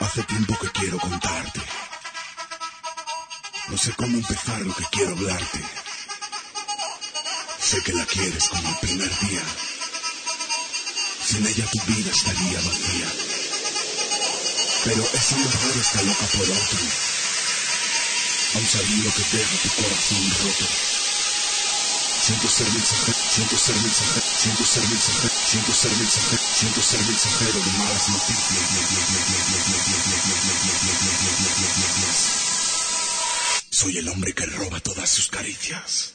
Hace tiempo que quiero contarte. No sé cómo empezar lo que quiero hablarte. Sé que la quieres como el primer día. Sin ella tu vida estaría vacía. Pero esa mujer está loca por otro. Aún sabiendo que deja tu corazón roto. Siento ser mensajero, siento ser mensajero, siento ser mensajero, siento ser mensajero, Soy el hombre que roba todas sus caricias.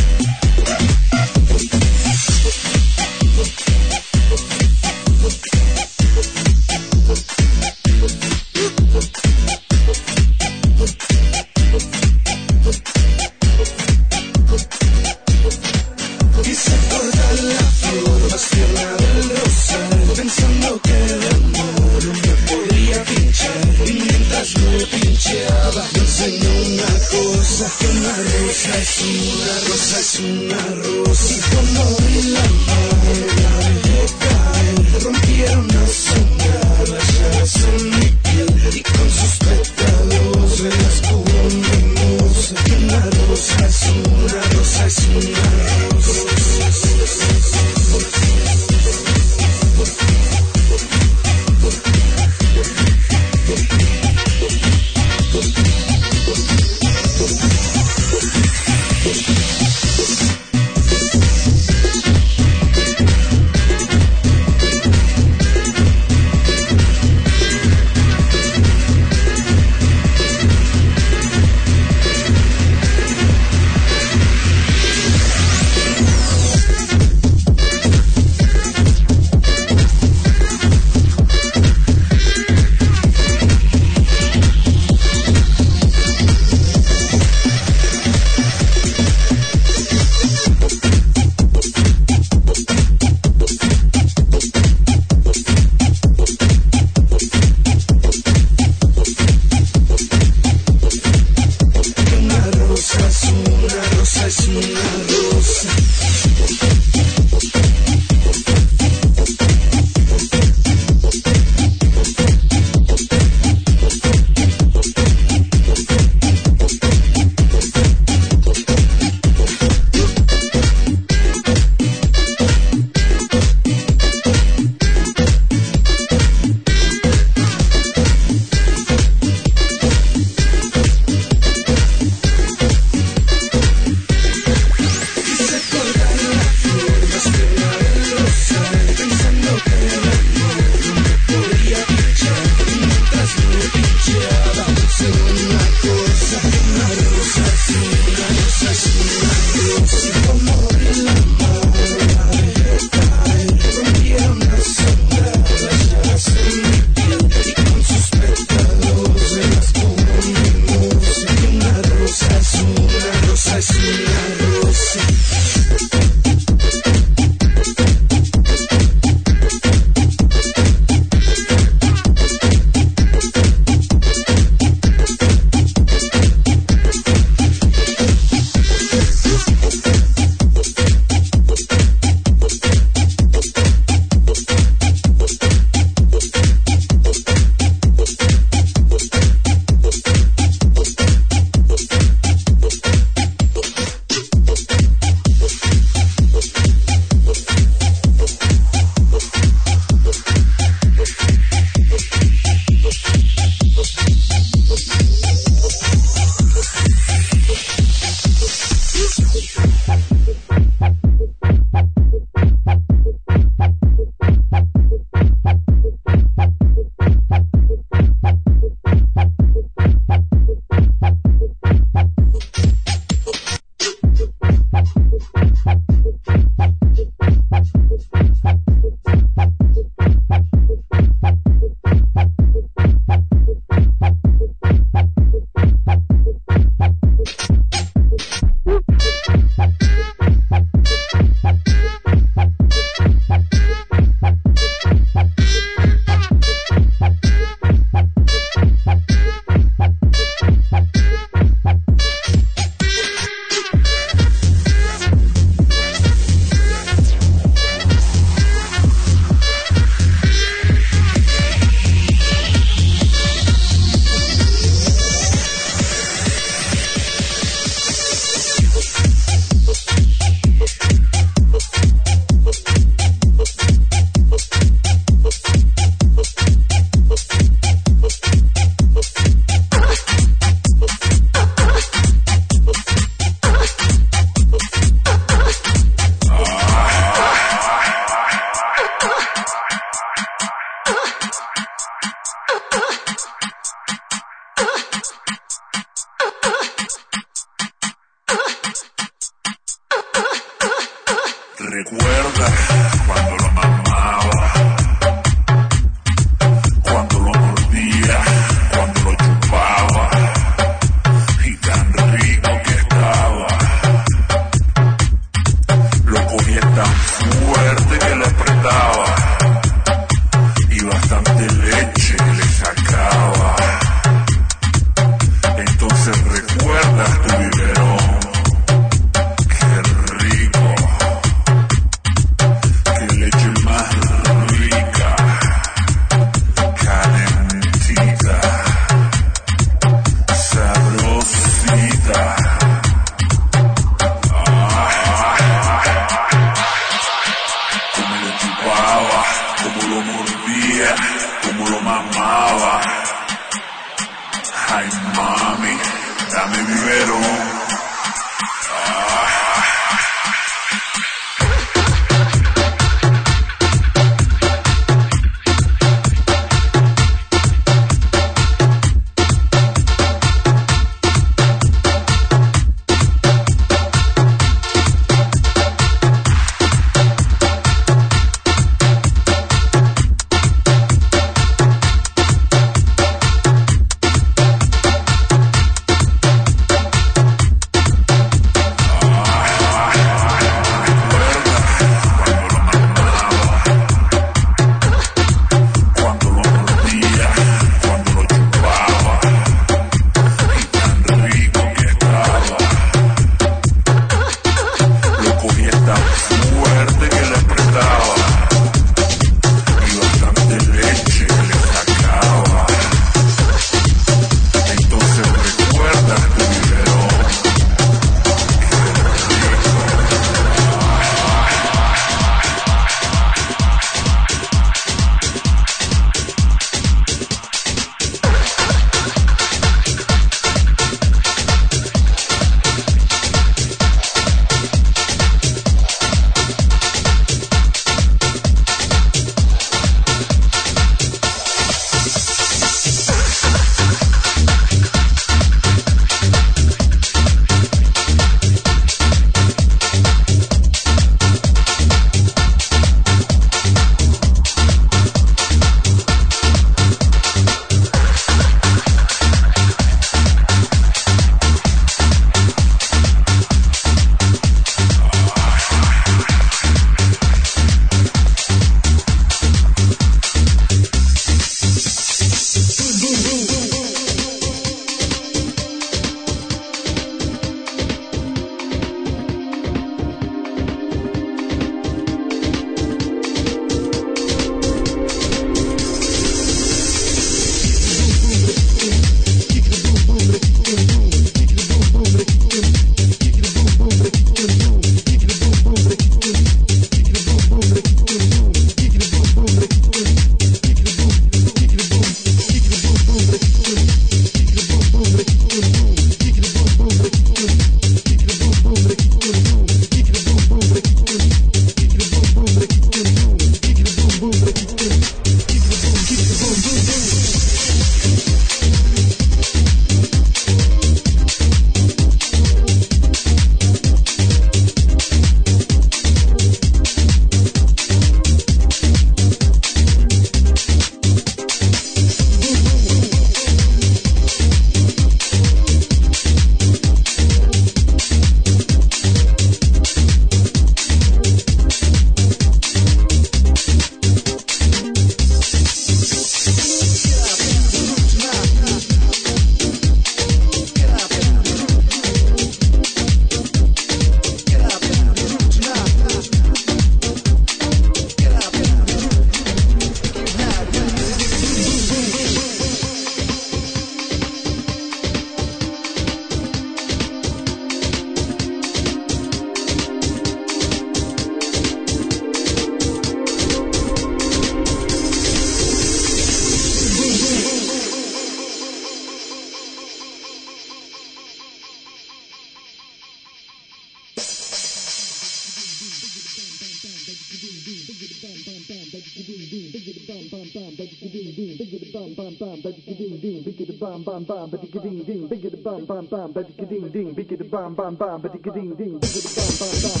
bum bum bum biddy ding ding bigger the bum bum bum biddy ding ding bigger the bum bum bum ding ding bigger the bum.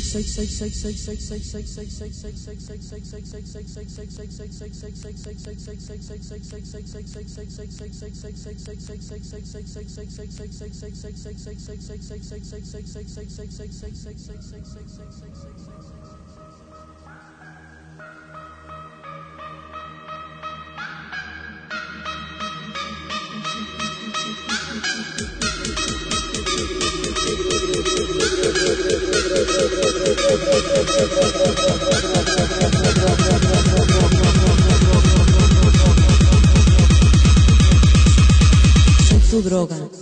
sex Subrogan.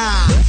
から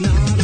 No.